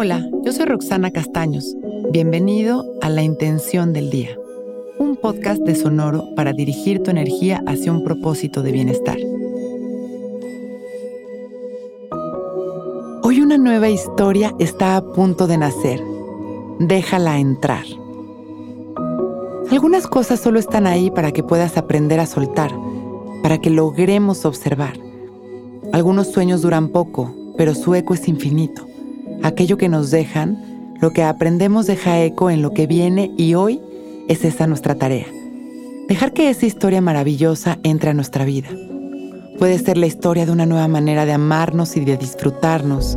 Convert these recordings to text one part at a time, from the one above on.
Hola, yo soy Roxana Castaños. Bienvenido a La Intención del Día, un podcast de Sonoro para dirigir tu energía hacia un propósito de bienestar. Hoy una nueva historia está a punto de nacer. Déjala entrar. Algunas cosas solo están ahí para que puedas aprender a soltar, para que logremos observar. Algunos sueños duran poco, pero su eco es infinito. Aquello que nos dejan, lo que aprendemos deja eco en lo que viene y hoy es esa nuestra tarea. Dejar que esa historia maravillosa entre a nuestra vida. Puede ser la historia de una nueva manera de amarnos y de disfrutarnos.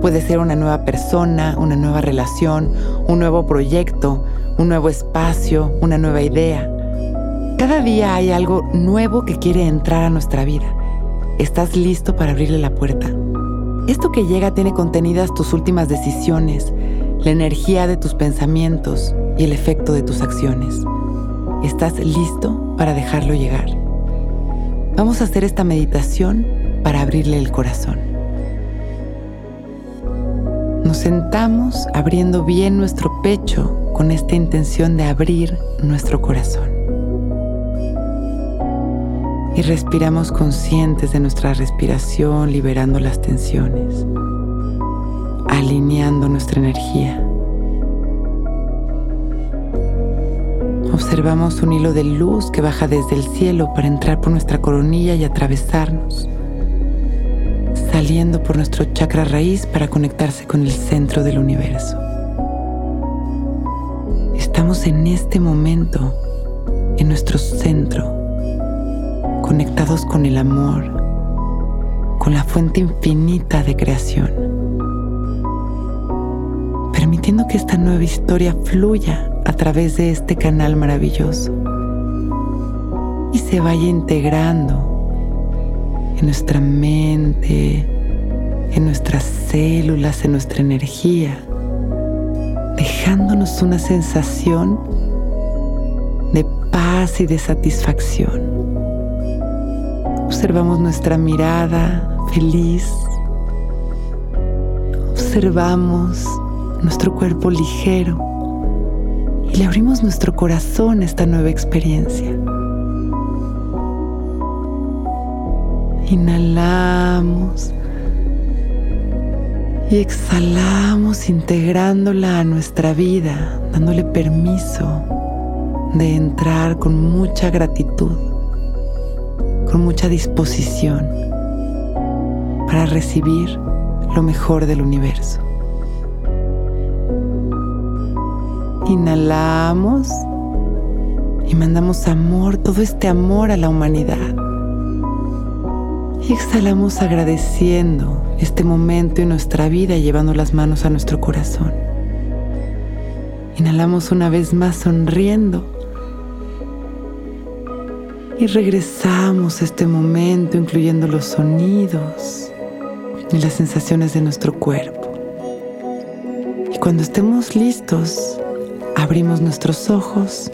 Puede ser una nueva persona, una nueva relación, un nuevo proyecto, un nuevo espacio, una nueva idea. Cada día hay algo nuevo que quiere entrar a nuestra vida. ¿Estás listo para abrirle la puerta? Esto que llega tiene contenidas tus últimas decisiones, la energía de tus pensamientos y el efecto de tus acciones. ¿Estás listo para dejarlo llegar? Vamos a hacer esta meditación para abrirle el corazón. Nos sentamos abriendo bien nuestro pecho con esta intención de abrir nuestro corazón. Y respiramos conscientes de nuestra respiración, liberando las tensiones, alineando nuestra energía. Observamos un hilo de luz que baja desde el cielo para entrar por nuestra coronilla y atravesarnos, saliendo por nuestro chakra raíz para conectarse con el centro del universo. Estamos en este momento en nuestro centro, conectados con el amor, con la fuente infinita de creación, permitiendo que esta nueva historia fluya a través de este canal maravilloso y se vaya integrando en nuestra mente, en nuestras células, en nuestra energía dejándonos una sensación de paz y de satisfacción. Observamos nuestra mirada feliz. Observamos nuestro cuerpo ligero y le abrimos nuestro corazón a esta nueva experiencia. Inhalamos y exhalamos integrándola a nuestra vida, dándole permiso de entrar con mucha gratitud, con mucha disposición para recibir lo mejor del universo. Inhalamos y mandamos amor, todo este amor a la humanidad. Y exhalamos agradeciendo este momento en nuestra vida llevando las manos a nuestro corazón. Inhalamos una vez más sonriendo. Y regresamos a este momento incluyendo los sonidos y las sensaciones de nuestro cuerpo. Y cuando estemos listos, abrimos nuestros ojos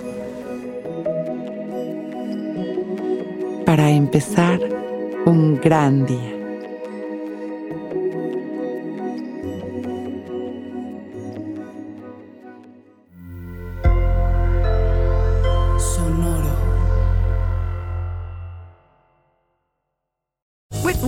para empezar un gran día.